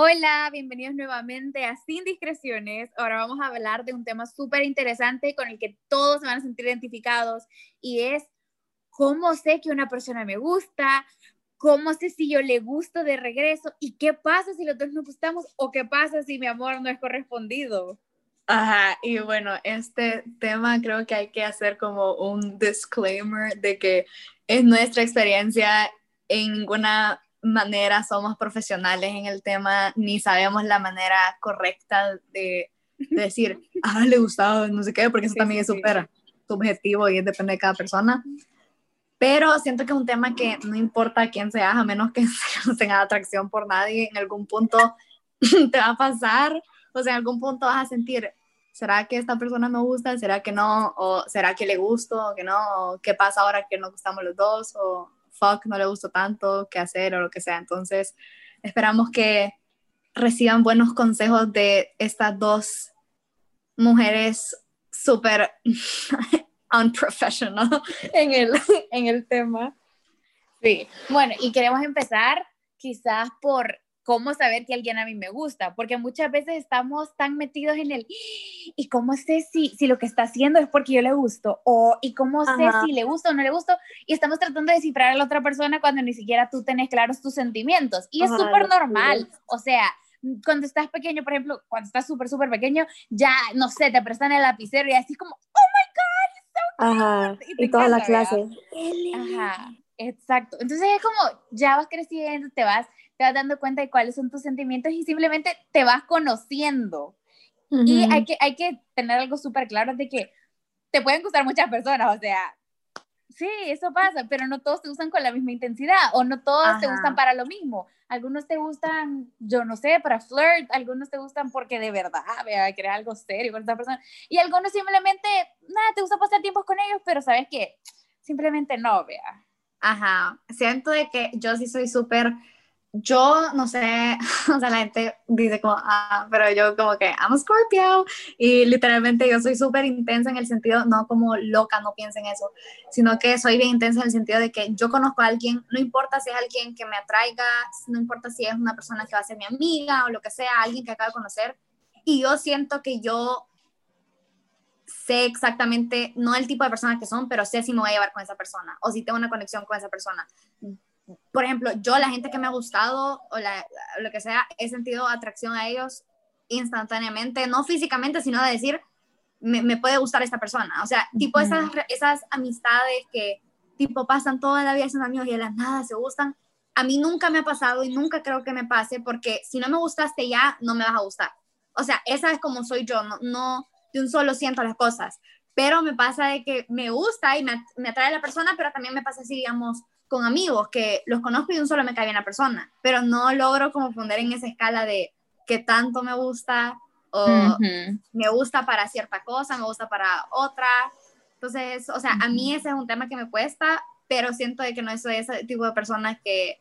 Hola, bienvenidos nuevamente a Sin Discreciones. Ahora vamos a hablar de un tema súper interesante con el que todos se van a sentir identificados y es cómo sé que una persona me gusta, cómo sé si yo le gusto de regreso y qué pasa si los dos nos gustamos o qué pasa si mi amor no es correspondido. Ajá, y bueno, este tema creo que hay que hacer como un disclaimer de que es nuestra experiencia, en ninguna manera somos profesionales en el tema, ni sabemos la manera correcta de, decir, ah, le gustaba, no sé qué, porque eso también es súper subjetivo y depende de cada persona. Pero siento que es un tema que no importa quién seas, a menos que no tenga atracción por nadie, en algún punto te va a pasar, o sea, en algún punto vas a sentir, ¿será que esta persona me gusta? ¿Será que no? ¿O será que le gusto? ¿O que no? ¿Qué pasa ahora que nos gustamos los dos? ¿O fuck, no le gustó tanto, qué hacer o lo que sea. Entonces, esperamos que reciban buenos consejos de estas dos mujeres súper unprofessional en el, en el tema. Sí, bueno, y queremos empezar quizás por cómo saber que alguien a mí me gusta, porque muchas veces estamos tan metidos en el, ¿y cómo sé si, si lo que está haciendo es porque yo le gusto? O, ¿y cómo sé si le gusta o no le gusto? Y estamos tratando de descifrar a la otra persona cuando ni siquiera tú tenés claros tus sentimientos. Y es súper normal, o sea, cuando estás pequeño, por ejemplo, cuando estás súper, súper pequeño, ya, no sé, te prestan el lapicero y así como, oh my God, so Ajá, y, toda la clase. Ajá, exacto. Entonces es como, ya vas creciendo, te vas te vas dando cuenta de cuáles son tus sentimientos y simplemente te vas conociendo. Y hay que, hay que tener algo súper claro de que te pueden gustar muchas personas, o sea, sí, eso pasa, pero no todos te gustan con la misma intensidad o no todos te gustan para lo mismo. Algunos te gustan, yo no sé, para flirt, algunos te gustan porque de verdad, vea, quieres algo serio con esta persona. Y algunos simplemente, nada, te gusta pasar tiempos con ellos, pero sabes que simplemente no, vea. Ajá, siento de que yo sí soy súper yo no sé, o sea, la gente dice como, ah, pero yo como que, I'm a Scorpio, y literalmente yo soy súper intensa en el sentido, no como loca, no piensen eso, sino que soy bien intensa en el sentido de que yo conozco a alguien, no importa si es alguien que me atraiga, no importa si es una persona que va a ser mi amiga o lo que sea, alguien que acabo de conocer, y yo siento que yo sé exactamente, no el tipo de persona que son, pero sé si me voy a llevar con esa persona o si tengo una conexión con esa persona por ejemplo, yo la gente que me ha gustado o lo que sea, he sentido atracción a ellos instantáneamente, no físicamente, sino de decir, me, puede gustar esta persona. O sea, tipo esas, esas amistades que tipo pasan toda la vida siendo amigos y de la nada se gustan. A mí nunca me ha pasado y nunca creo que me pase porque si no me gustaste ya, no me vas a gustar. O sea, esa es como soy yo, no, no de un solo siento las cosas. Pero me pasa de que me gusta y me, me atrae la persona, pero también me pasa así, digamos, con amigos que los conozco y de un solo me cae bien la persona, pero no logro como poner en esa escala de que tanto me gusta o me gusta para cierta cosa, me gusta para otra. Entonces, o sea, a mí ese es un tema que me cuesta, pero siento de que no soy ese tipo de personas que,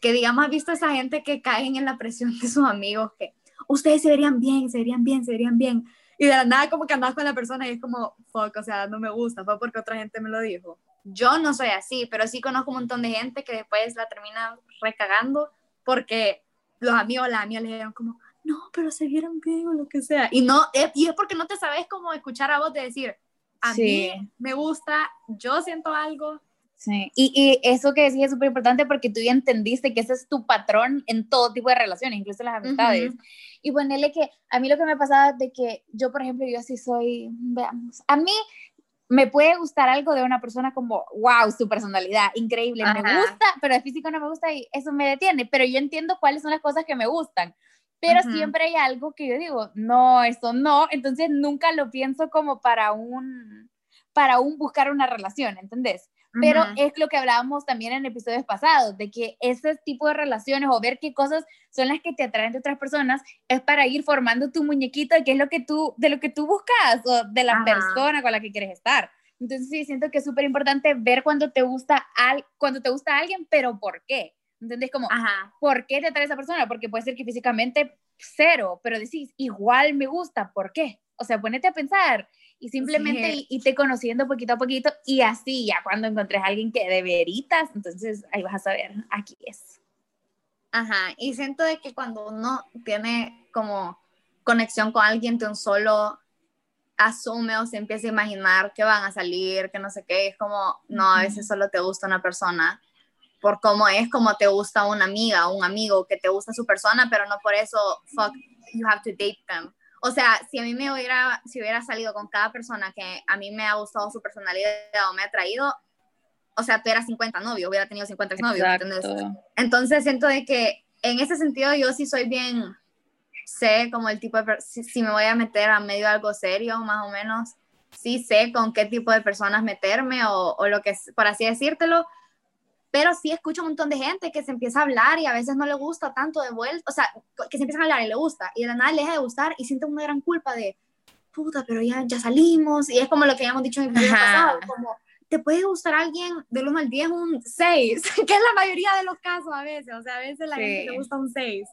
que digamos, ha visto a esa gente que caen en la presión de sus amigos, que ustedes se verían bien, se verían bien, se verían bien. Y de la nada como que andas con la persona y es como, fuck, o sea, no me gusta, fue porque otra gente me lo dijo. Yo no soy así, pero sí conozco un montón de gente que después la termina recagando porque los amigos, las amigas le dijeron como, no, pero se vieron bien o lo que sea. Y, no, eh, y es porque no te sabes cómo escuchar a vos de decir, a mí me gusta, yo siento algo. Sí, y, y eso que decís es súper importante porque tú ya entendiste que ese es tu patrón en todo tipo de relaciones, incluso las amistades. Y ponerle que a mí lo que me pasaba de que yo, por ejemplo, yo así soy, veamos, a mí me puede gustar algo de una persona como, wow, su personalidad, increíble, me gusta, pero el físico no me gusta y eso me detiene, pero yo entiendo cuáles son las cosas que me gustan, pero siempre hay algo que yo digo, no, eso no, entonces nunca lo pienso como para un, para un buscar una relación, ¿entendés? Pero es lo que hablábamos también en episodios pasados, de que ese tipo de relaciones o ver qué cosas son las que te atraen de otras personas es para ir formando tu muñequito de qué es lo que tú, de lo que tú buscas o de la persona con la que quieres estar. Entonces sí, siento que es súper importante ver cuando te gusta al, cuando te gusta alguien, pero ¿por qué? ¿Entendés? Como, ¿por qué te atrae esa persona? Porque puede ser que físicamente cero, pero decís, igual me gusta, ¿por qué? O sea, ponete a pensar, y simplemente y te conociendo poquito a poquito y así ya cuando encontres a alguien que de veritas, entonces ahí vas a saber, aquí es. Ajá, y siento de que cuando uno tiene como conexión con alguien de un solo asume o se empieza a imaginar que van a salir, que no sé qué, es como, no, a veces solo te gusta una persona por cómo es, como te gusta una amiga, un amigo, que te gusta su persona, pero no por eso, fuck, you have to date them. O sea, si a mí me hubiera, si hubiera salido con cada persona que a mí me ha gustado su personalidad o me ha traído, o sea, tú eras 50 novios, hubiera tenido 50 novios. Entonces siento de que en ese sentido yo sí soy bien, sé como el tipo de, si, si me voy a meter a medio de algo serio, más o menos, sí sé con qué tipo de personas meterme o, o lo que, por así decírtelo, pero sí escucho un montón de gente que se empieza a hablar y a veces no le gusta tanto de vuelta, o sea, que se empieza a hablar y le gusta y de la nada le deja de gustar y siente una gran culpa de, puta, pero ya, ya salimos y es como lo que habíamos dicho en el video pasado, como te puede gustar alguien del 1 al 10 un 6, que es la mayoría de los casos a veces, o sea, a veces la gente le gusta un 6.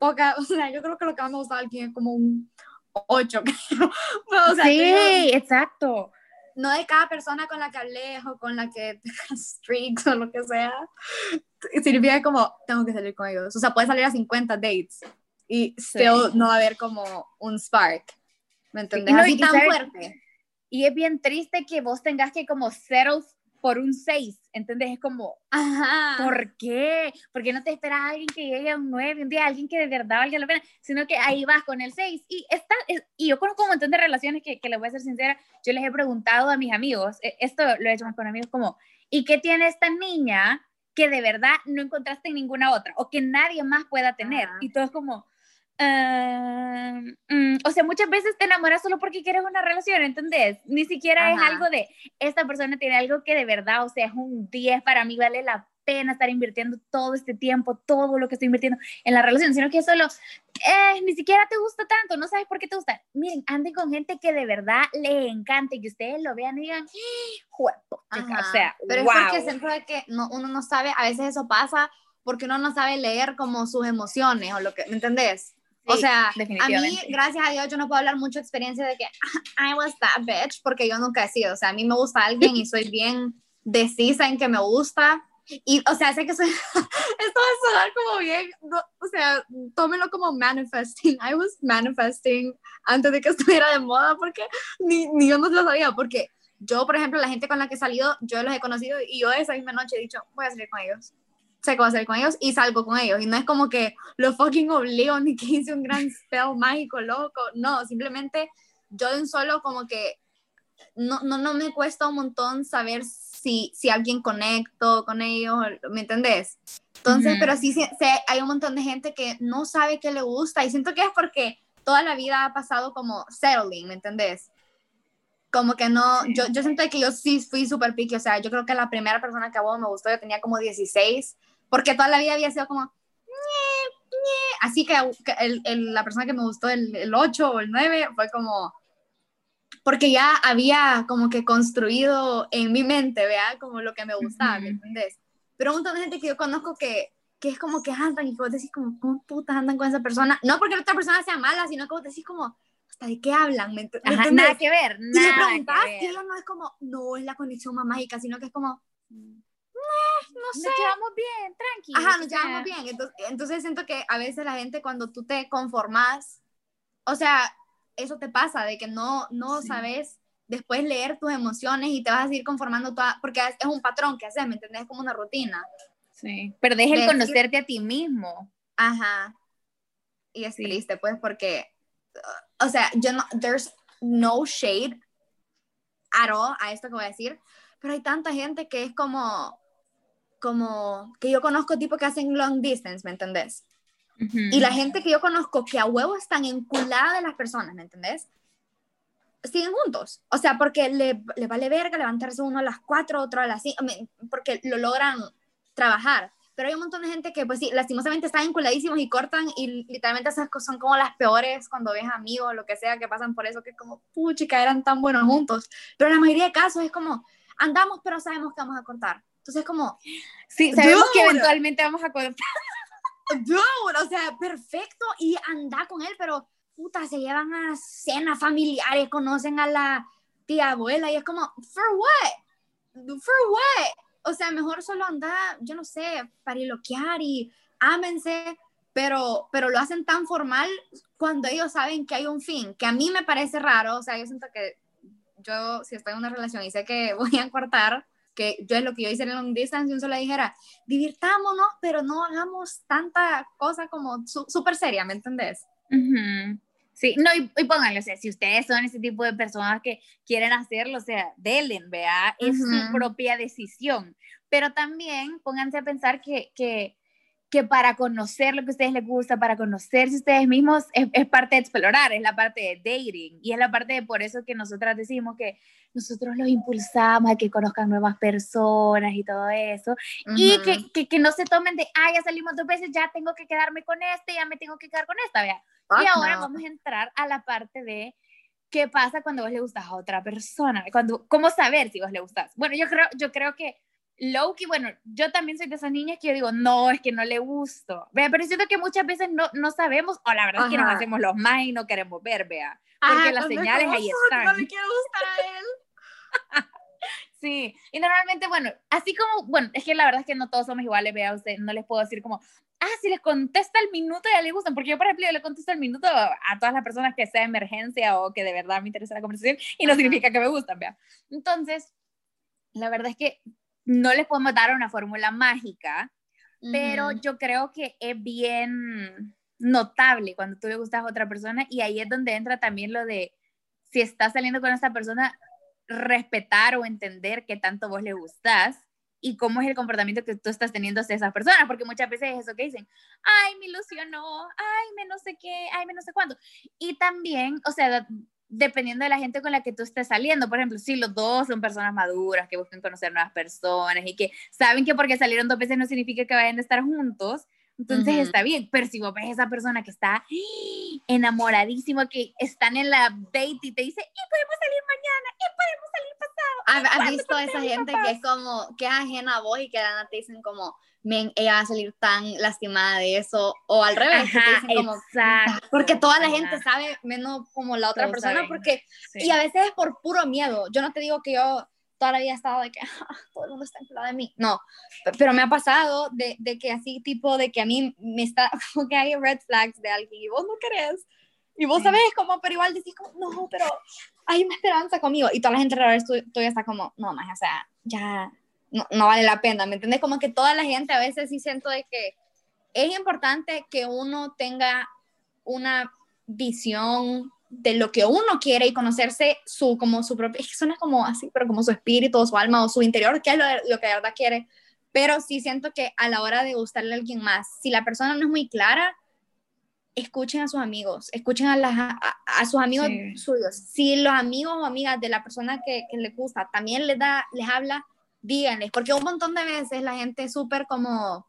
Poca, o sea, yo creo que lo que más me gusta a alguien es como un 8, o sea, sí, exacto no de cada persona con la que hablé o con la que streaks o lo que sea, significa como, tengo que salir con ellos. O sea, puedes salir a 50 dates y still no va a haber como un spark. ¿Me entiendes? Así tan fuerte. Y es bien triste que vos tengas que como settle por un 6, ¿entendés? Es como, Ajá. ¿por qué? ¿Por qué no te esperas a alguien que llegue a un 9, un día alguien que de verdad valga la pena? Sino que ahí vas con el 6. Y, está, y yo conozco un montón de relaciones que, que les voy a ser sincera, yo les he preguntado a mis amigos, e, esto lo he hecho más con amigos como, ¿y qué tiene esta niña que de verdad no encontraste en ninguna otra o que nadie más pueda tener? Y todo es como, Em, mm, o sea, muchas veces te enamoras solo porque quieres una relación, ¿entendés? Ni siquiera es algo de, esta persona tiene algo que de verdad, o sea, es un 10 para mí, vale la pena estar invirtiendo todo este tiempo, todo lo que estoy invirtiendo en la relación, sino que solo, eh, ni siquiera te gusta tanto, no sabes por qué te gusta. Miren, anden con gente que de verdad le encante, que ustedes lo vean y digan, juego, o sea, pero es porque siento que no, uno no sabe, a veces eso pasa porque uno no sabe leer como sus emociones o lo que, ¿me entendés? O sea, a mí, gracias a Dios, yo no puedo hablar mucho experiencia de que I was that bitch, porque yo nunca he sido. O sea, a mí me gusta alguien y soy bien decisa en que me gusta. Y, o sea, sé que soy, esto va a sonar como bien, o sea, tómenlo como manifesting. I was manifesting antes de que estuviera de moda, porque ni, ni yo no lo sabía, porque yo, por ejemplo, la gente con la que he salido, yo los he conocido y yo esa misma noche he dicho, voy a salir con ellos a hacer con ellos y salgo con ellos. Y no es como que lo fucking obligo ni que hice un gran spell mágico loco. No, simplemente yo de un solo como que no, no, no me cuesta un montón saber si, si alguien conecto con ellos, ¿me entendés? Entonces, pero sí, hay un montón de gente que no sabe qué le gusta y siento que es porque toda la vida ha pasado como settling, ¿me entendés? Como que no, yo, yo siento que yo sí fui súper picky, o sea, yo creo que la primera persona que a vos me gustó yo tenía como 16 porque toda la vida había sido como, así que el, la persona que me gustó el, el 8 o el 9 fue como, porque ya había como que construido en mi mente, vea, como lo que me gustaba, ¿me entendés? Pero un montón de gente que yo conozco que, que es como que andan y vos decís como, ¿cómo putas andan con esa persona? No porque la otra persona sea mala, sino que vos decís como, ¿hasta de qué hablan? ¿Me, Ajá, nada que ver, nada y le preguntás y ella no es como, no es la conexión más mágica, sino que es como, no sé. Nos llevamos bien, tranqui. Ajá, nos llevamos bien. Entonces, entonces siento que a veces la gente cuando tú te conformas, o sea, eso te pasa, de que no, no sabes después leer tus emociones y te vas a seguir conformando toda, porque es un patrón que haces, ¿me entendés? Es como una rutina. Sí, perdés el conocerte a ti mismo. Ajá. Y es triste, pues, porque, o sea, yo no, there's no shade at all a esto que voy a decir, pero hay tanta gente que es como, como que yo conozco tipo que hacen long distance, ¿me entendés? Y la gente que yo conozco que a huevo están enculadas de las personas, ¿me entendés? Siguen juntos. O sea, porque le, le vale verga levantarse uno a las 4, otro a las 5, porque lo logran trabajar. Pero hay un montón de gente que, pues sí, lastimosamente están enculadísimos y cortan y literalmente esas cosas son como las peores cuando ves amigos o lo que sea que pasan por eso, que es como, puchica, eran tan buenos juntos. Pero en la mayoría de casos es como, andamos pero sabemos que vamos a cortar. Entonces, como. Sí, sabemos que eventualmente vamos a contar. o sea, perfecto. Y anda con él, pero puta, se llevan a cenas familiares, conocen a la tía abuela y es como, ¿for what? ¿For what? O sea, mejor solo anda, yo no sé, pariloquear y ámense, pero, pero lo hacen tan formal cuando ellos saben que hay un fin, que a mí me parece raro, o sea, yo siento que yo, si estoy en una relación y sé que voy a cortar, que yo es lo que yo hice en long distance, yo solo dijera, divirtámonos, pero no hagamos tanta cosa como súper seria, ¿me entendés? Sí, no, y, y, pónganlo, o sea, si ustedes son ese tipo de personas que quieren hacerlo, o sea, delen, vea, es su propia decisión. Pero también pónganse a pensar que, que que para conocer lo que a ustedes les gusta, para conocerse ustedes mismos, es, parte de explorar, es la parte de dating. Y es la parte de por eso que nosotras decimos que nosotros los impulsamos a que conozcan nuevas personas y todo eso. Y que, que, que, no se tomen de, ah, ya salimos dos veces, ya tengo que quedarme con este, ya me tengo que quedar con esta, vea. y ahora vamos a entrar a la parte de qué pasa cuando vos le gustas a otra persona, cuando, cómo saber si vos le gustas. Bueno, yo creo, yo creo que Loki, bueno, yo también soy de esas niñas que yo digo, no, es que no le gusto. Vea, pero siento que muchas veces no, no sabemos, o la verdad es que nos hacemos los más y no queremos ver, vea. Porque las señales ahí están. No le quiero gustar a él. sí, y normalmente, bueno, así como, bueno, es que la verdad es que no todos somos iguales, vea, usted no les puedo decir como, ah, si les contesta el minuto ya le gustan, porque yo, por ejemplo, yo le contesto el minuto a todas las personas que sea emergencia o que de verdad me interesa la conversación y no significa que me gustan, vea. Entonces, la verdad es que no les podemos dar una fórmula mágica, pero yo creo que es bien notable cuando tú le gustas a otra persona y ahí es donde entra también lo de si estás saliendo con esta persona, respetar o entender qué tanto vos le gustas y cómo es el comportamiento que tú estás teniendo hacia esas personas, porque muchas veces es eso que dicen, ay, me ilusionó, ay, me no sé qué, ay, me no sé cuándo. Y también, o sea, dependiendo de la gente con la que tú estés saliendo. Por ejemplo, si los dos son personas maduras, que buscan conocer nuevas personas y que saben que porque salieron dos veces no significa que vayan a estar juntos, entonces está bien. Pero si vos ves a esa persona que está enamoradísimo, que están en la date y te dice, y podemos salir mañana, y podemos salir pasado. ¿Has visto a esa gente que es como, que es ajena a vos y que te dicen como, men, ella va a salir tan lastimada de eso, o al revés, porque toda la gente sabe menos como la otra persona, porque, y a veces es por puro miedo, yo no te digo que yo toda la vida he estado de que ah, todo el mundo está enfadado de mí, no, pero me ha pasado de, de, que así tipo de que a mí me está, como que hay red flags de alguien y vos no querés, y vos sabés como, pero igual decís como, no, pero hay una esperanza conmigo, y toda la gente alrededor tuya está como, no, más, o sea, ya, no, vale la pena, ¿me entiendes? Como que toda la gente a veces sí siento de que es importante que uno tenga una visión de lo que uno quiere y conocerse su, como su propio, es suena como así, pero como su espíritu, su alma o su interior, que es lo, lo, que de verdad quiere. Pero sí siento que a la hora de gustarle a alguien más, si la persona no es muy clara, escuchen a sus amigos, escuchen a, las, a, sus amigos suyos. Si los amigos o amigas de la persona que, que les gusta también les, da, les habla díganles, porque un montón de veces la gente es súper como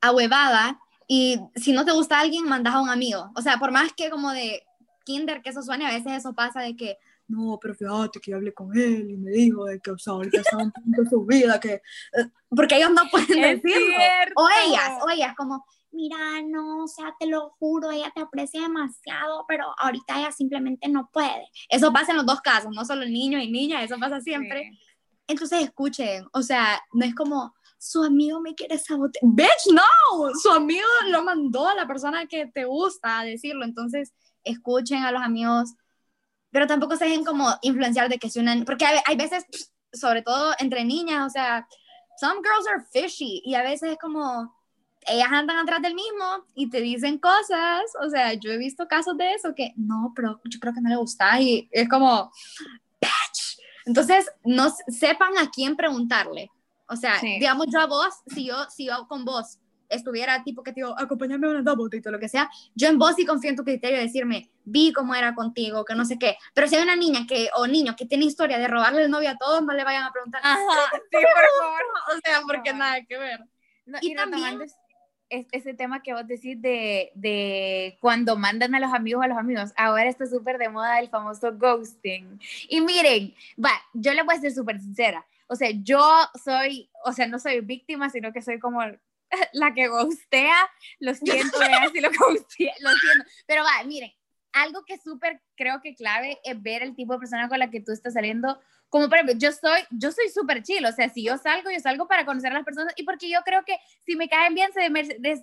ahuevada y si no te gusta alguien, mandas a un amigo. O sea, por más que como de kinder que eso suene, a veces eso pasa de que, no, pero fíjate que yo hablé con él y me dijo de que, o sea, ahorita está en su vida, que... Eh, porque ellos no pueden decirlo. O ellas, o ellas como, mira, no, o sea, te lo juro, ella te aprecia demasiado, pero ahorita ella simplemente no puede. Eso pasa en los dos casos, no solo el niño y niña, eso pasa siempre. Entonces escuchen, o sea, no es como su amigo me quiere sabotear. Bitch, no, su amigo lo mandó a la persona que te gusta a decirlo. Entonces escuchen a los amigos, pero tampoco se dejen como influenciar de que si una, porque hay, veces, sobre todo entre niñas, o sea, some girls are fishy y a veces es como ellas andan atrás del mismo y te dicen cosas, o sea, yo he visto casos de eso que no, pero yo creo que no le gusta y es como, bitch, entonces, no sepan a quién preguntarle. O sea, digamos yo a vos, si yo, si yo con vos estuviera tipo que te digo, acompáñame a una double y lo que sea, yo en vos sí confío en tu criterio de decirme, vi cómo era contigo, que no sé qué. Pero si hay una niña que, o niño que tiene historia de robarle el novio a todos, no le vayan a preguntar. Ajá, sí, por favor. O sea, porque nada que ver. y, también es, ese tema que vos decís de, de, cuando mandan a los amigos a los amigos, ahora está súper de moda el famoso ghosting. Y miren, va, yo le voy a ser súper sincera. O sea, yo soy, o sea, no soy víctima, sino que soy como la que ghostea. Lo siento, si lo ghostea, lo siento. Pero va, miren, algo que súper creo que clave es ver el tipo de persona con la que tú estás saliendo, como por ejemplo, yo soy, yo soy súper chill, o sea, si yo salgo, yo salgo para conocer a las personas y porque yo creo que si me caen bien, se,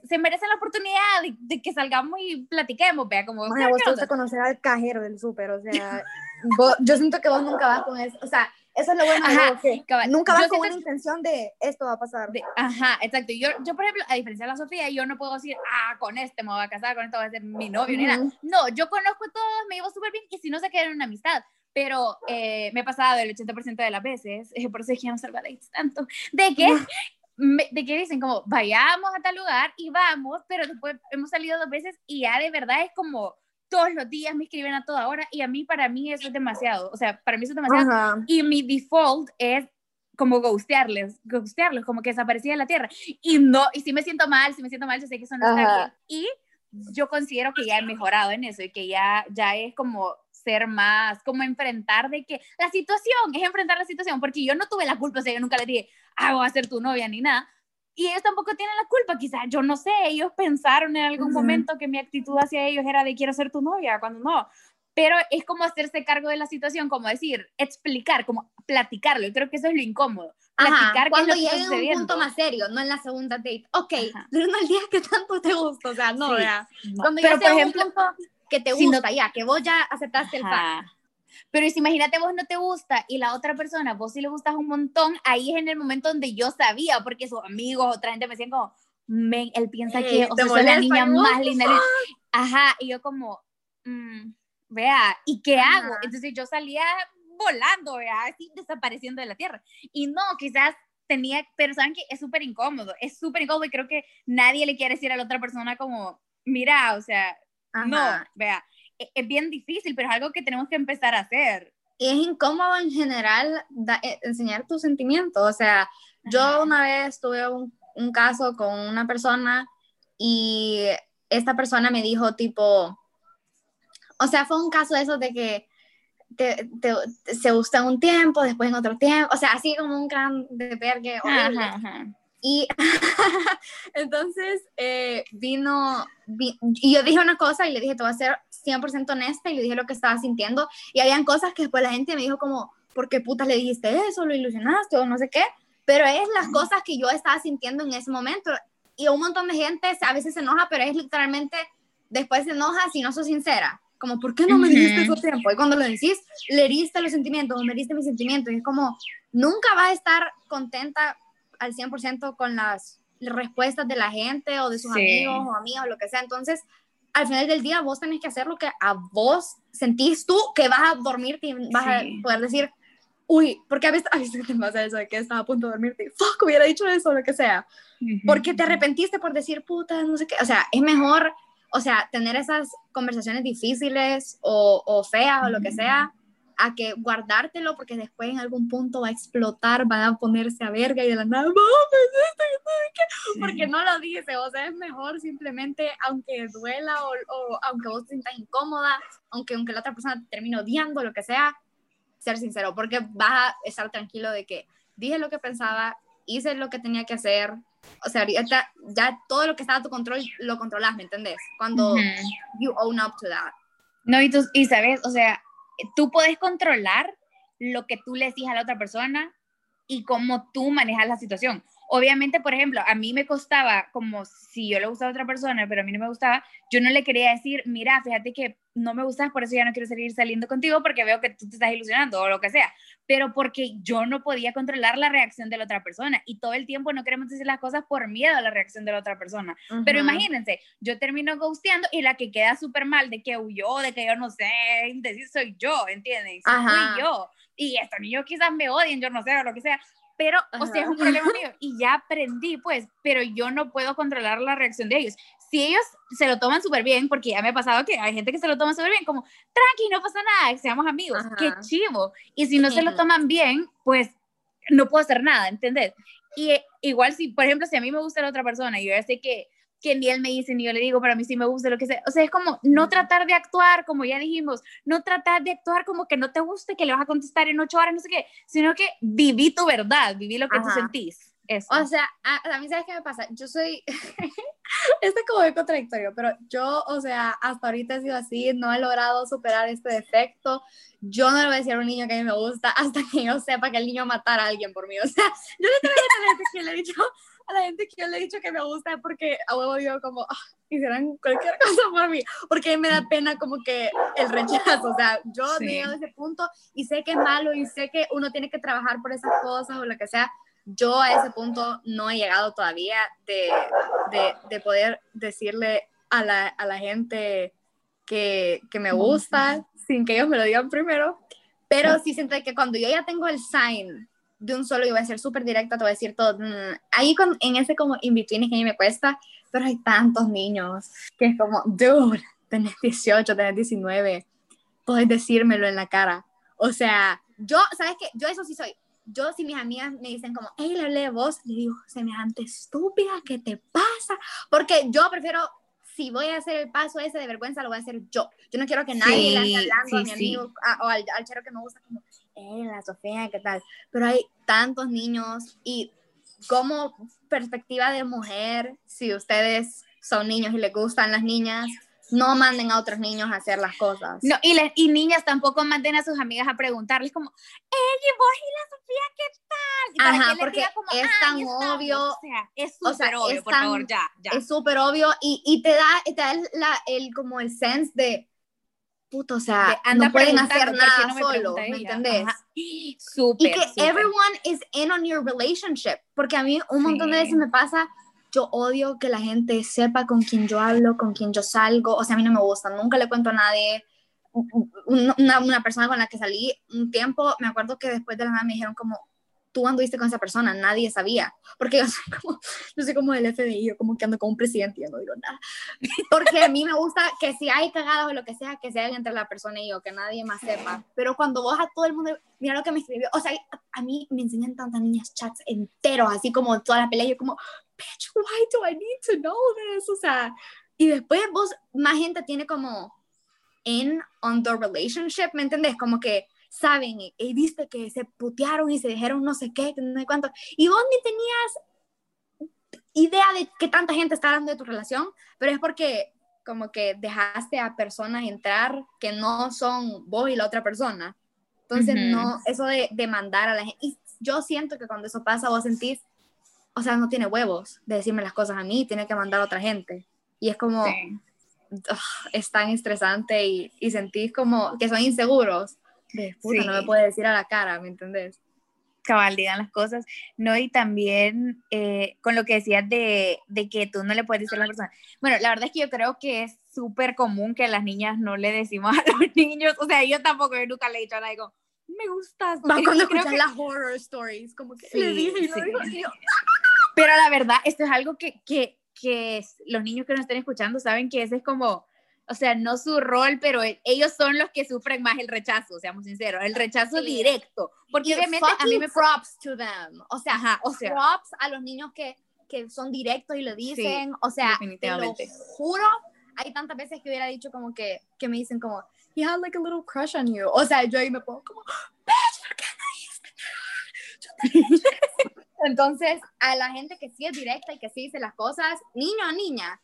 se merecen la oportunidad de, que salgamos y platiquemos, vea, como... Bueno, vos te gusta conocer al cajero del súper, o sea, yo siento que vos nunca vas con eso, o sea, eso es lo bueno ajá, que nunca vas con una intención de esto va a pasar. ajá, exacto. Yo, yo, por ejemplo, a diferencia de la Sofía, yo no puedo decir, ah, con este me voy a casar, con este voy a ser mi novio, ni nada. No, yo conozco a todos, me llevo súper bien y si no se queda en una amistad pero eh, me he pasado el 80% de las veces, eh, por eso es que no salgo a dates tanto, de que, de que dicen como, vayamos a tal lugar y vamos, pero después hemos salido dos veces y ya de verdad es como, todos los días me escriben a toda hora y a mí, para mí eso es demasiado, o sea, para mí eso es demasiado. Y mi default es como ghostearles, ghostearlos, como que desaparecía de la tierra. Y no, y si me siento mal, si me siento mal, yo sé que eso no está bien. Y yo considero que ya he mejorado en eso y que ya, ya es como ser más, como enfrentar de que la situación, es enfrentar la situación, porque yo no tuve la culpa, o sea, yo nunca le dije, ah, voy a ser tu novia ni nada. Y ellos tampoco tienen la culpa, quizás, yo no sé, ellos pensaron en algún momento que mi actitud hacia ellos era de quiero ser tu novia, cuando no. Pero es como hacerse cargo de la situación, como decir, explicar, como platicarlo. Yo creo que eso es lo incómodo. Platicar cuando llegue a un punto más serio, no en la segunda date. Ok, pero no el día que tanto te gusta, o sea, no, vea. Cuando pero, por ejemplo, que te gusta, ya, que vos ya aceptaste el fact. Pero si imagínate vos no te gusta y la otra persona, vos sí le gustas un montón, ahí es en el momento donde yo sabía, porque sus amigos, otra gente me decían como, men, él piensa que o sea, la niña más linda. Ajá, y yo como, mm, vea, ¿y qué hago? Entonces yo salía volando, vea, así desapareciendo de la tierra. Y no, quizás tenía, pero saben que es súper incómodo, es súper incómodo y creo que nadie le quiere decir a la otra persona como, mira, o sea, no, vea, es, bien difícil, pero es algo que tenemos que empezar a hacer. Y es incómodo en general e, enseñar tus sentimientos. O sea, yo una vez tuve un, un, caso con una persona y esta persona me dijo tipo, o sea, fue un caso de eso de que te, te, se gusta un tiempo, después en otro tiempo, o sea, así como un can de vergue y entonces eh, vino, y yo dije una cosa y le dije, te voy a ser 100% honesta y le dije lo que estaba sintiendo. Y habían cosas que después la gente me dijo como, ¿por qué putas le dijiste eso? ¿Lo ilusionaste o no sé qué? Pero es las cosas que yo estaba sintiendo en ese momento. Y un montón de gente a veces se enoja, pero es literalmente, después se enoja si no sos sincera. Como, ¿por qué no me dijiste todo tiempo? Y cuando lo decís, le heriste los sentimientos o me heriste mis sentimientos. Y es como, nunca va a estar contenta al 100% con las respuestas de la gente o de sus amigos o amigas o lo que sea. Entonces, al final del día, vos tenés que hacer lo que a vos sentís tú que vas a dormirte y vas a poder decir, uy, porque a veces, a veces te pasa eso de que estaba a punto de dormirte, fuck, hubiera dicho eso o lo que sea. Porque te arrepentiste por decir puta, no sé qué. O sea, es mejor, o sea, tener esas conversaciones difíciles o, o feas o lo que sea a que guardártelo porque después en algún punto va a explotar, van a ponerse a verga y de la nada, porque no lo dice, o sea, es mejor simplemente, aunque duela o, aunque vos te sientas incómoda, aunque, aunque la otra persona te termine odiando, lo que sea, ser sincero, porque vas a estar tranquilo de que dije lo que pensaba, hice lo que tenía que hacer, o sea, ahorita ya todo lo que estaba a tu control lo controlas, ¿me entendés? Cuando you own up to that. No, y, tú, y sabes, o sea, tú puedes controlar lo que tú le decís a la otra persona y cómo tú manejas la situación obviamente, por ejemplo, a mí me costaba, como si yo le gustaba a otra persona, pero a mí no me gustaba, yo no le quería decir, mira, fíjate que no me gustas, por eso ya no quiero seguir saliendo contigo porque veo que tú te estás ilusionando o lo que sea, pero porque yo no podía controlar la reacción de la otra persona y todo el tiempo no queremos decir las cosas por miedo a la reacción de la otra persona. Pero imagínense, yo termino ghosteando y la que queda súper mal de que huyó, de que yo no sé, decir soy yo, ¿entienden? Soy yo. Y estos niños quizás me odien, yo no sé, o lo que sea, pero, o sea, es un problema mío y ya aprendí, pues, pero yo no puedo controlar la reacción de ellos. Si ellos se lo toman súper bien, porque ya me ha pasado que hay gente que se lo toma súper bien, como, tranqui, no pasa nada, seamos amigos, qué chivo. Y si no se lo toman bien, pues, no puedo hacer nada, ¿entendés? Y eh, igual si, por ejemplo, si a mí me gusta la otra persona y yo ya sé que que ni él me dice ni yo le digo, pero a mí sí me gusta lo que sea. O sea, es como no tratar de actuar, como ya dijimos, no tratar de actuar como que no te guste, que le vas a contestar en ocho horas, no sé qué, sino que viví tu verdad, viví lo que tú sentís. eso. O sea, a, mí, ¿sabes qué me pasa? Yo soy, este es como muy contradictorio, pero yo, o sea, hasta ahorita he sido así, no he logrado superar este defecto. Yo no le voy a decir a un niño que a mí me gusta hasta que yo sepa que el niño matara a alguien por mí. O sea, yo literalmente le he dicho a la gente que yo le he dicho que me gusta porque a huevo yo como ah, hicieran cualquier cosa por mí, porque me da pena como que el rechazo, o sea, yo sí. llego a ese punto y sé que es malo y sé que uno tiene que trabajar por esas cosas o lo que sea, yo a ese punto no he llegado todavía de, de, de poder decirle a la, a la gente que, que, me gusta sin que ellos me lo digan primero, pero sí siento que cuando yo ya tengo el sign de un solo y voy a ser súper directa, te voy a decir todo. Mm, ahí con, en ese como in-between que a mí me cuesta, pero hay tantos niños que es como, dude, tenés 18, tenés 19, puedes decírmelo en la cara. O sea, yo, ¿sabes qué? Yo eso sí soy. Yo, si mis amigas me dicen como, hey, le hablé de vos, le digo, semejante estúpida, ¿qué te pasa? Porque yo prefiero si voy a hacer el paso ese de vergüenza, lo voy a hacer yo. Yo no quiero que nadie le esté hablando a mi amigo o al, al chero que me gusta como, eh, la Sofía, ¿qué tal? Pero hay tantos niños y como perspectiva de mujer, si ustedes son niños y les gustan las niñas, no manden a otros niños a hacer las cosas. No, y, y niñas tampoco manden a sus amigas a preguntarles como, ¡Ey, vos y la Sofía qué tal! Ajá, porque es tan obvio. O sea, es súper obvio, por favor, ya, ya. Es súper obvio y, y, te da, te da el, la, el, como el sense de, puto, o sea, no pueden hacer nada no solo, ¿me entendés? Y que everyone is in on your relationship, porque a mí un montón de veces me pasa yo odio que la gente sepa con quién yo hablo, con quién yo salgo, o sea, a mí no me gusta, nunca le cuento a nadie, una, una persona con la que salí un tiempo, me acuerdo que después de la nada me dijeron como, tú anduviste con esa persona, nadie sabía, porque yo soy como, yo soy como el FBI, yo como que ando con un presidente y yo no digo nada, porque a mí me gusta que si hay cagados o lo que sea, que sea entre la persona y yo, que nadie más sepa, pero cuando vos a todo el mundo, mira lo que me escribió, o sea, a, mí me enseñan tantas niñas chats enteros, así como toda la pelea, yo como, bitch, why do I need to know this? O sea, y después vos, más gente tiene como in on the relationship, ¿me entendés? Como que saben y, viste que se putearon y se dijeron no sé qué, no sé cuánto, y vos ni tenías idea de que tanta gente está hablando de tu relación, pero es porque como que dejaste a personas entrar que no son vos y la otra persona. Entonces, no, eso de, de mandar a la gente, y yo siento que cuando eso pasa, vos sentís, o sea, no tiene huevos de decirme las cosas a mí, tiene que mandar a otra gente. Y es como, es tan estresante y, y, sentís como que son inseguros de puta, no me puede decir a la cara, ¿me entendés? Cabal, digan las cosas, ¿no? Y también eh, con lo que decías de, de, que tú no le puedes decir a la persona. Bueno, la verdad es que yo creo que es súper común que las niñas no le decimos a los niños, o sea, yo tampoco, yo nunca le he dicho a nadie como, me gustas. Va cuando escuchan que... las horror stories, como que sí, le dije y sí. Digo, Pero la verdad, esto es algo que, que, que los niños que nos estén escuchando saben que ese es como o sea, no su rol, pero ellos son los que sufren más el rechazo, seamos sinceros, el rechazo sí. directo. Porque obviamente a mí me props to them. O sea, Ajá, o sea, props a los niños que, que son directos y lo dicen. Sí, o sea, te lo juro, hay tantas veces que hubiera dicho como que, que me dicen como, he had like a little crush on you. O sea, yo ahí me pongo como, bitch, ¿por qué no Entonces, a la gente que sí es directa y que sí dice las cosas, niño o niña,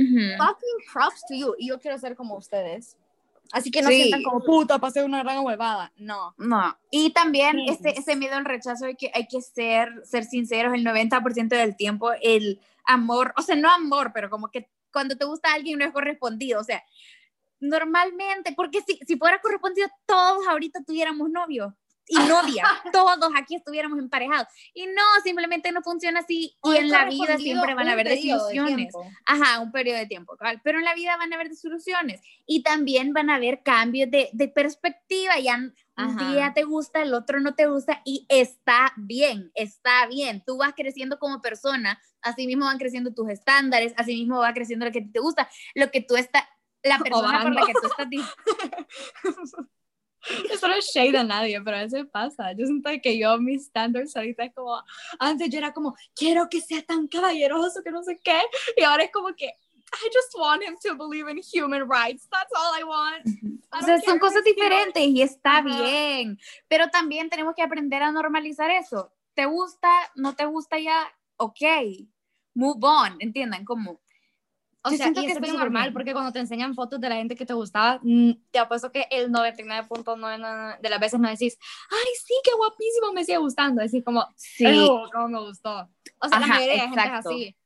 Uh -huh. Fucking props to you. Y yo quiero ser como ustedes. Así que no sí. sientan como puta, pasé una gran huevada. No. No. Y también sí. ese, ese miedo al rechazo de que hay que ser, ser sinceros el 90% del tiempo. El amor, o sea, no amor, pero como que cuando te gusta alguien no es correspondido. O sea, normalmente, porque si, si fuera correspondido, todos ahorita tuviéramos novio y novia, todos aquí estuviéramos emparejados. Y no, simplemente no funciona así. Y en la vida siempre van a haber desilusiones. De Ajá, un periodo de tiempo, ¿vale? pero en la vida van a haber desilusiones. Y también van a haber cambios de, de perspectiva. Ya un día te gusta, el otro no te gusta y está bien, está bien. Tú vas creciendo como persona, así mismo van creciendo tus estándares, así mismo va creciendo lo que te gusta, lo que tú estás, la persona por la que tú estás Eso no es shade a nadie, pero a veces pasa. Yo siento que yo, mis standards ahorita es como, antes yo era como, quiero que sea tan caballeroso, que no sé qué, y ahora es como que, I just want him to believe in human rights. That's all I want. I o sea, son cosas diferentes y está uh -huh. bien, pero también tenemos que aprender a normalizar eso. te gusta, no te gusta ya, ok, move on, entiendan, como o sea, y es bien normal porque cuando te enseñan fotos de la gente que te gustaba, mm, te apuesto que el 99.9 de las veces no decís, ay, sí, qué guapísimo, me sigue gustando. Decís como, sí, cómo me gustó. O sea, la mayoría de gente es así.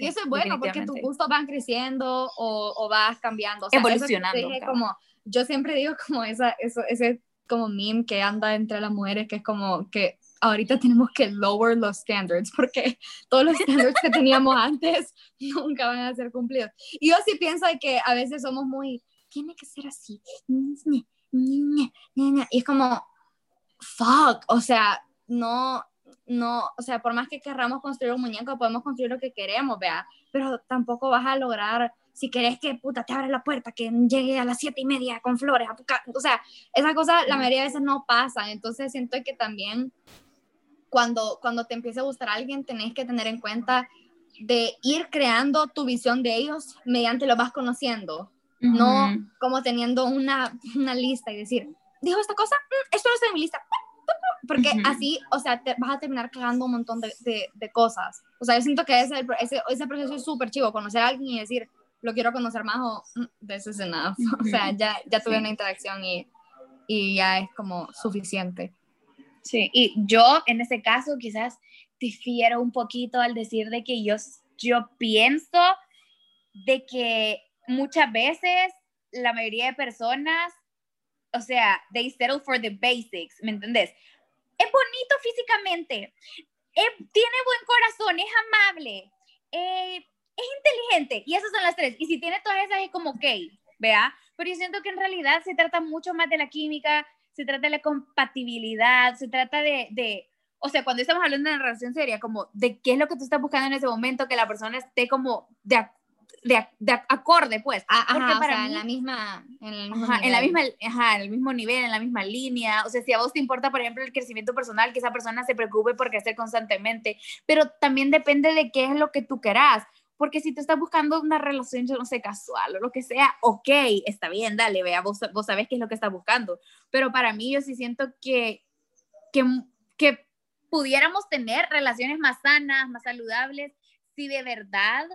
y eso es bueno porque tus gustos van creciendo o, o vas cambiando. O sea, Evolucionando. como, yo siempre digo como esa, eso, ese como meme que anda entre las mujeres que es como que ahorita tenemos que lower los standards porque todos los standards que teníamos antes nunca van a ser cumplidos. Y yo sí pienso que a veces somos muy, tiene que ser así. Y es como, fuck, o sea, no, no, o sea, por más que querramos construir un muñeco, podemos construir lo que queremos, vea, pero tampoco vas a lograr, si querés que puta te abra la puerta, que llegue a las siete y media con flores, a o sea, esa cosa la mayoría de veces no pasa, entonces siento que también cuando, cuando te empiece a gustar a alguien, tenés que tener en cuenta de ir creando tu visión de ellos mediante lo vas conociendo, no como teniendo una, una, lista y decir, dijo esta cosa, mm, esto no está en mi lista, porque así, o sea, te vas a terminar cagando un montón de, de, cosas. O sea, yo siento que ese, ese, ese proceso es súper chivo, conocer a alguien y decir, lo quiero conocer más o mm, this is enough. O sea, ya, ya tuve una interacción y, y ya es como suficiente. Sí, y yo en ese caso quizás difiero un poquito al decir de que yo, yo pienso de que muchas veces la mayoría de personas, o sea, they settle for the basics, ¿me entendés? Es bonito físicamente, tiene buen corazón, es amable, eh, es inteligente, y esas son las tres. Y si tiene todas esas, es como, ok, vea. Pero yo siento que en realidad se trata mucho más de la química, se trata de la compatibilidad, se trata de, de, o sea, cuando estamos hablando de una relación seria, como de qué es lo que tú estás buscando en ese momento, que la persona esté como de, de, de acorde, pues. Ah, ajá, para o sea, en la misma, en, el mismo en la misma, ajá, en el mismo nivel, en la misma línea. O sea, si a vos te importa, por ejemplo, el crecimiento personal, que esa persona se preocupe por crecer constantemente, pero también depende de qué es lo que tú querás. Porque si tú estás buscando una relación, yo no sé, casual o lo que sea, ok, está bien, dale, vea, vos, vos sabés qué es lo que estás buscando. Pero para mí yo sí siento que, que, que pudiéramos tener relaciones más sanas, más saludables, si de verdad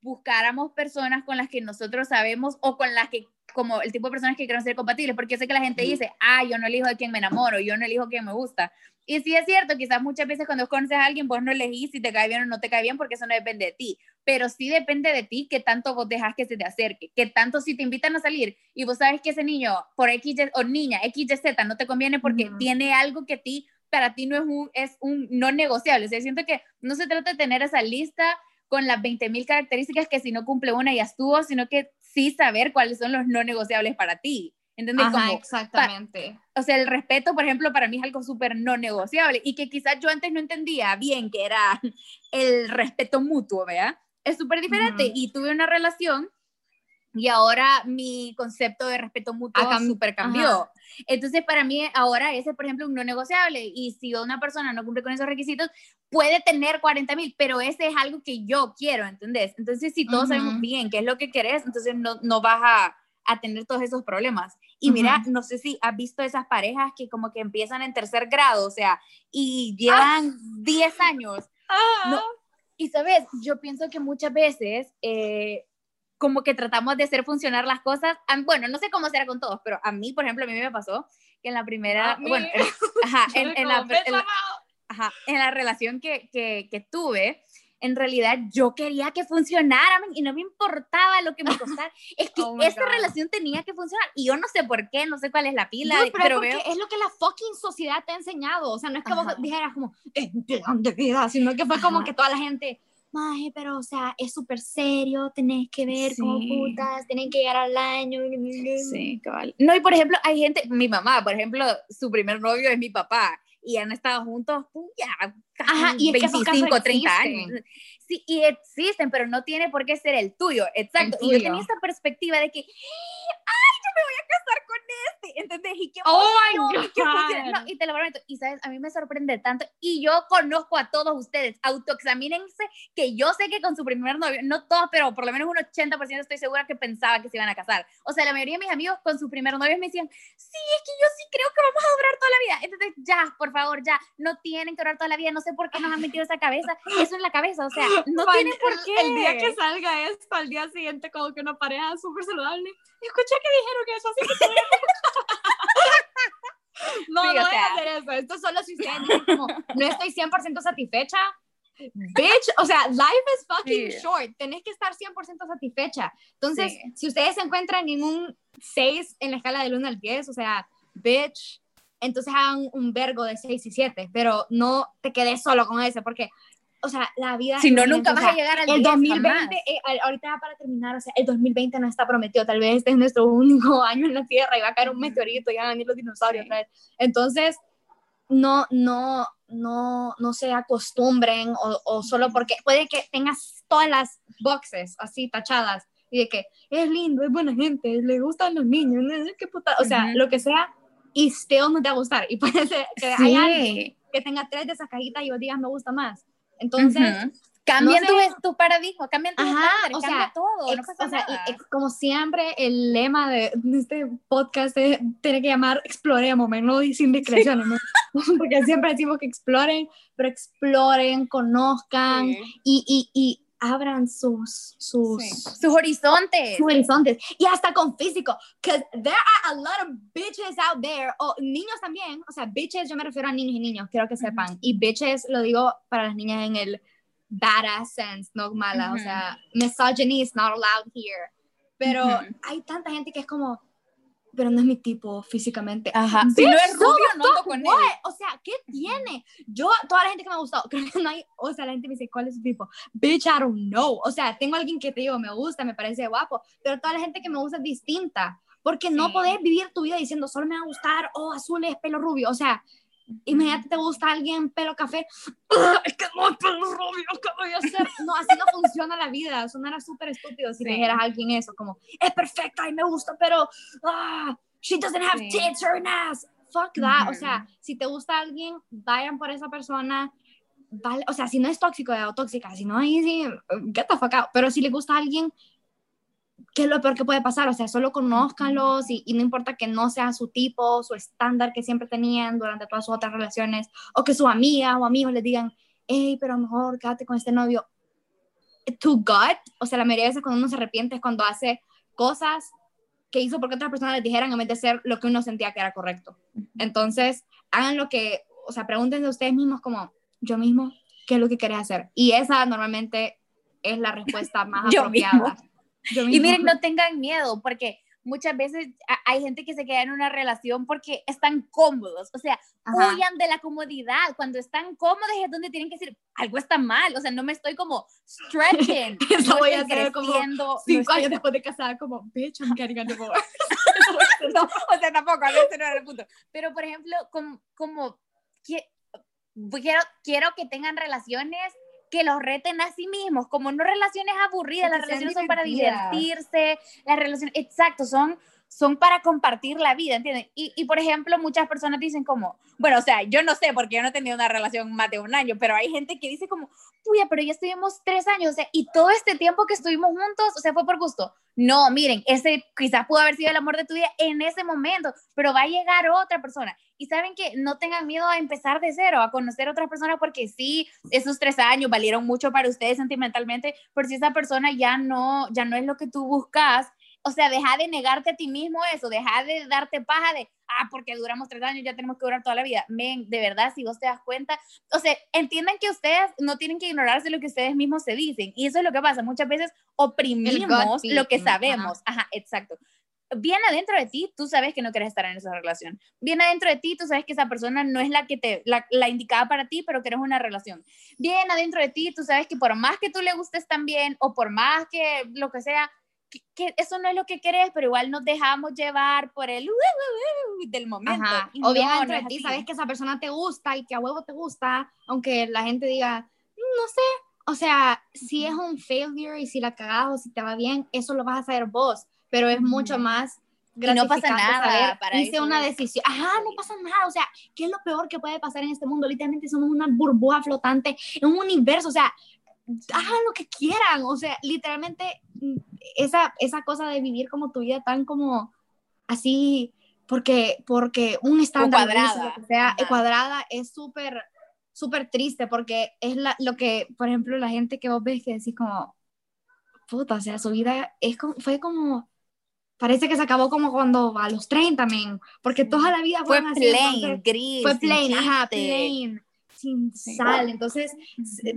buscáramos personas con las que nosotros sabemos o con las que como el tipo de personas que quieren ser compatibles, porque yo sé que la gente dice, ah, yo no elijo de quién me enamoro, yo no elijo quién me gusta. Y sí es cierto, quizás muchas veces cuando conoces a alguien, vos no elegís si te cae bien o no te cae bien, porque eso no depende de ti, pero sí depende de ti que tanto vos dejas que se te acerque, que tanto si te invitan a salir y vos sabes que ese niño, por X o niña, X, Y, Z, no te conviene porque tiene algo que ti, para ti no es un, es un no negociable. O sea, siento que no se trata de tener esa lista con las 20.000 características que si no cumple una ya estuvo, sino que sí saber cuáles son los no negociables para ti. ¿Entendés? Ajá, exactamente. o sea, el respeto, por ejemplo, para mí es algo súper no negociable y que quizás yo antes no entendía bien que era el respeto mutuo, ¿vea? Es súper diferente y tuve una relación y ahora mi concepto de respeto mutuo súper cambió. Entonces, para mí ahora ese, por ejemplo, un no negociable. Y si una persona no cumple con esos requisitos, puede tener 40 mil, pero ese es algo que yo quiero, ¿entendés? Entonces, si todos sabemos bien qué es lo que querés, entonces no, no vas a, a tener todos esos problemas. Y mira, no sé si has visto esas parejas que como que empiezan en tercer grado, o sea, y llevan 10 años. No, y sabes, yo pienso que muchas veces... Eh, como que tratamos de hacer funcionar las cosas. Bueno, no sé cómo será con todos, pero a mí, por ejemplo, a mí me pasó que en la primera, bueno, ajá, en, la, en, la, ajá, en, la, relación que, que, que, tuve, en realidad yo quería que funcionara y no me importaba lo que me costara. Es que oh esa relación tenía que funcionar y yo no sé por qué, no sé cuál es la pila. pero, veo... es lo que la fucking sociedad te ha enseñado. O sea, no es que vos dijeras como, es de vida, sino que fue como que toda la gente maje, pero o sea, es súper serio, tenés que ver como putas, tienen que llegar al año. Sí, cabal. No, y por ejemplo, hay gente, mi mamá, por ejemplo, su primer novio es mi papá y han estado juntos ya Ajá, y 25, 30 años. Sí, y existen, pero no tiene por qué ser el tuyo, exacto. Y yo tenía esta perspectiva de que, ay, yo me voy a casar este. ¿entendés? Y, qué Oh my emoción, y. God. No, y te lo prometo, y sabes, a mí me sorprende tanto, y yo conozco a todos ustedes, autoexamínense, que yo sé que con su primer novio, no todos, pero por lo menos un 80% estoy segura que pensaba que se iban a casar. O sea, la mayoría de mis amigos con sus primer novios me decían, sí, es que yo sí creo que vamos a durar toda la vida. Entonces, ya, por favor, ya, no tienen que durar toda la vida, no sé por qué nos han metido esa cabeza, eso en la cabeza, o sea, no Man, tienen por el- qué. El día que salga esto, al día siguiente, como que una pareja súper saludable. Escuché que dijeron eso, así que no. Sí, no voy sea. a hacer eso. Esto solo si ustedes dicen como, no estoy 100% satisfecha. Bitch, o sea, life is fucking Sí. short. Tenés que estar 100% satisfecha. Entonces, Sí. si ustedes se encuentran en un 6 en la escala del 1 al 10, o sea, bitch, entonces hagan un vergo de 6 y 7, pero no te quedes solo con ese, porque, o sea, la vida... Si no, nunca o vas sea, a llegar al el 10, 2020, jamás. eh, ahorita para terminar, o sea, el 2020 no está prometido, tal vez este es nuestro único año en la Tierra y va a caer un meteorito y van a venir los dinosaurios Sí. otra vez. Entonces, no, no, no, no se acostumbren o, o solo porque puede que tengas todas las boxes así tachadas y de que es lindo, es buena gente, le gustan los niños, no sé qué puta, o sea, Ujú. lo que sea, y still no te va a gustar. Y puede ser que hay alguien Sí. que tenga tres de esas cajitas y vos digas me gusta más. Entonces, Ujú. Cambian no tu, sé. tu paradigma, cambian tu Ajá, estándar, o cambia sea, todo, no Ex- pasa o sea, y- nada. ex- como siempre, el lema de, de este podcast es, tiene que llamar exploremos, no sin discreciones, ¿no? porque siempre decimos que exploren, pero exploren, conozcan Sí. y, y, y abran sus, sus, Sí. Sus horizontes. sus horizontes y hasta con físico, because there are a lot of bitches out there, o niños también, o sea, bitches, yo me refiero a niños y niños, quiero que sepan, y bitches lo digo para las niñas en el badass sense, no mala, o Ujú. sea, misogyny is not allowed here, pero Ujú. hay tanta gente que es como, pero no es mi tipo físicamente. Ajá. Si no es rubio, no ando con what? él. O sea, ¿qué tiene? Yo, toda la gente que me ha gustado, creo que no hay, o sea, la gente me dice, ¿cuál es su tipo? Bitch, I don't know. O sea, tengo alguien que te digo, me gusta, me parece guapo, pero toda la gente que me gusta es distinta, porque no Sí. podés vivir tu vida diciendo, solo me va a gustar, oh, azules, pelo rubio. O sea, imagínate te gusta alguien pelo café, "Ugh, es que no es pelo rubio, ¿qué voy a hacer? No, así no funciona la vida, sonara súper estúpido si Sí. dijeras a alguien eso, como, es perfecta y me gusta, pero, ah, she doesn't have Sí. tits or an ass. Fuck that, o Ujú. sea, si te gusta alguien, vayan por esa persona, vale, o sea, si no es tóxico o tóxica, si no, sí, get the fuck out, pero si le gusta a alguien, ¿qué es lo peor que puede pasar? O sea, solo conózcanlos y, y no importa que no sea su tipo, su estándar que siempre tenían durante todas sus otras relaciones, o que su amiga o amigos les digan, hey, pero mejor quédate con este novio. To God, o sea, la mayoría de veces cuando uno se arrepiente es cuando hace cosas que hizo porque otras personas les dijeran en vez de ser lo que uno sentía que era correcto. Entonces, hagan lo que, o sea, pregúntense ustedes mismos como, yo mismo, ¿qué es lo que querés hacer? Y esa normalmente es la respuesta más apropiada. Yo Y miren, no tengan miedo, porque muchas veces hay gente que se queda en una relación porque están cómodos, o sea, Ajá. huyan de la comodidad, cuando están cómodos es donde tienen que decir, algo está mal, o sea, no me estoy como stretching, Eso no voy a hacer como no Cinco estoy- años después de casada, como, bitch, I'm getting a divorce. no, o sea, tampoco, a veces no era el punto. Pero, por ejemplo, como, como que- quiero, quiero que tengan relaciones que los reten a sí mismos, como no relaciones aburridas, las relaciones son para divertirse, las relaciones, exacto, son, son para compartir la vida, ¿entienden? Y, y, por ejemplo, muchas personas dicen como, bueno, o sea, yo no sé porque yo no he tenido una relación más de un año, pero hay gente que dice como, puya, pero ya estuvimos tres años, o sea, y todo este tiempo que estuvimos juntos, o sea, fue por gusto. No, miren, ese quizás pudo haber sido el amor de tu vida en ese momento, pero va a llegar otra persona. Y saben que no tengan miedo a empezar de cero, a conocer a otras personas, porque sí, esos tres años valieron mucho para ustedes sentimentalmente, pero si esa persona ya no, ya no es lo que tú buscas, o sea, deja de negarte a ti mismo eso, deja de darte paja de, ah, porque duramos tres años, ya tenemos que durar toda la vida. Men, de verdad, si vos te das cuenta, o sea, entiendan que ustedes no tienen que ignorarse lo que ustedes mismos se dicen. Y eso es lo que pasa. Muchas veces oprimimos lo que sabemos. Ajá. exacto. Bien adentro de ti, tú sabes que no quieres estar en esa relación. Bien adentro de ti, tú sabes que esa persona no es la que te, la, la indicada para ti, pero quieres una relación. Bien adentro de ti, tú sabes que por más que tú le gustes también, o por más que lo que sea, que, que eso no es lo que querés, pero igual nos dejamos llevar por el uh, uh, uh, del momento. Ajá. Y O bien no, no es ti sabes que esa persona te gusta y que a huevo te gusta, aunque la gente diga, "Mm, no sé. O sea, si es un failure y si la cagás o si te va bien, eso lo vas a saber vos, pero es mucho más no pasa nada. para hice una decisión. Ajá, no pasa nada. O sea, ¿qué es lo peor que puede pasar en este mundo? Literalmente somos una burbuja flotante en un universo. O sea, hagan lo que quieran. O sea, literalmente esa, esa cosa de vivir como tu vida tan como así, porque, porque un estándar cuadrada, o sea, cuadrada es súper súper triste porque es la, lo que, por ejemplo, la gente que vos ves que decís como, puta, o sea, su vida es como, fue como, parece que se acabó como cuando a los 30, men, porque toda la vida fue plain, gris, fue plain, ajá, plain, sin sal, entonces,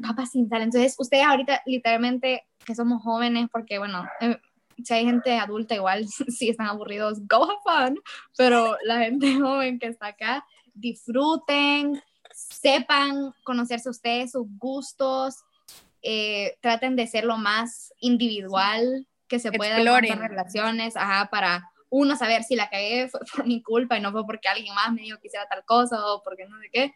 papá sin sal, entonces ustedes ahorita literalmente que somos jóvenes, porque bueno, eh, si hay gente adulta igual, si están aburridos, go have fun, pero la gente joven que está acá, disfruten, sepan conocerse ustedes, sus gustos, eh, traten de ser lo más individual que se pueda en relaciones, ajá, para uno saber si la cagué fue por mi culpa y no fue porque alguien más me dijo que hiciera tal cosa o porque no sé qué.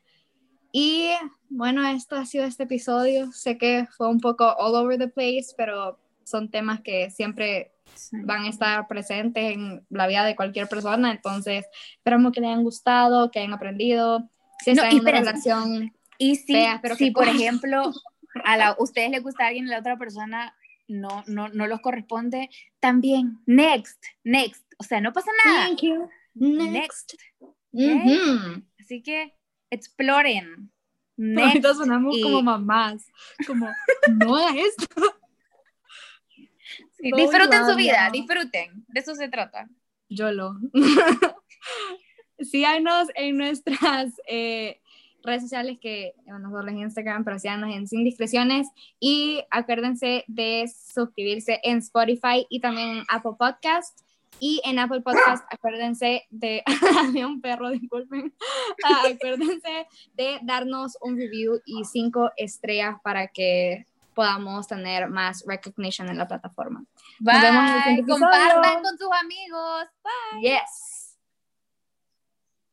Y bueno, esto ha sido este episodio. Sé que fue un poco all over the place, pero son temas que siempre van a estar presentes en la vida de cualquier persona. Entonces, esperamos que les hayan gustado, que hayan aprendido. Si están en una relación. Y si, si por ejemplo, a la, ustedes les gusta a alguien y la otra persona no, no, no los corresponde, también, next, next. O sea, no pasa nada. Thank you. Next. Así que exploren. Ahorita sonamos como mamás, como, no hagas esto. disfruten su vida, disfruten, de eso se trata. Yo lo. Síganos en nuestras eh, redes sociales que nos en Instagram, pero síganos en Sin Discreciones y acuérdense de suscribirse en Spotify y también en Apple Podcast. Y en Apple Podcast, acuérdense de, de un perro, disculpen, ah, acuérdense de darnos un review y cinco estrellas para que podamos tener más recognition en la plataforma. Bye. Nos vemos en el Compartan con sus amigos. Bye. Yes.